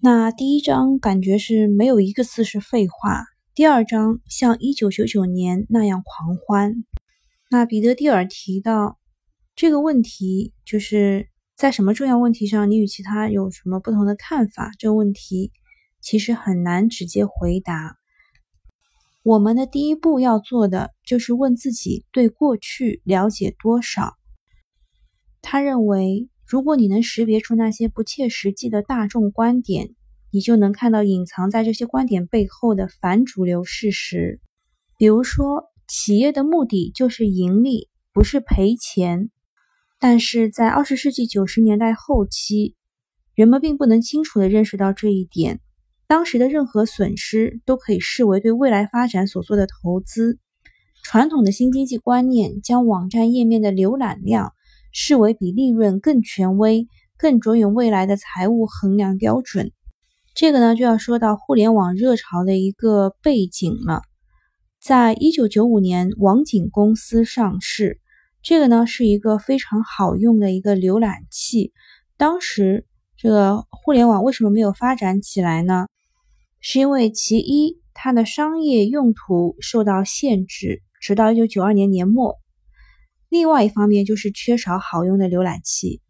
那第一章感觉是没有一个字是废话，第二章像一九九九年那样狂欢。那彼得蒂尔提到这个问题，就是在什么重要问题上，你与其他有什么不同的看法？这个问题其实很难直接回答。我们的第一步要做的就是问自己对过去了解多少。他认为。如果你能识别出那些不切实际的大众观点，你就能看到隐藏在这些观点背后的反主流事实。比如说，企业的目的就是盈利，不是赔钱。但是在二十世纪九十年代后期，人们并不能清楚地认识到这一点。当时的任何损失都可以视为对未来发展所做的投资。传统的新经济观念将网站页面的浏览量。视为比利润更权威、更着眼未来的财务衡量标准。这个呢，就要说到互联网热潮的一个背景了。在一九九五年，网景公司上市。这个呢，是一个非常好用的一个浏览器。当时，这个互联网为什么没有发展起来呢？是因为其一，它的商业用途受到限制，直到一九九二年年末。另外一方面就是缺少好用的浏览器。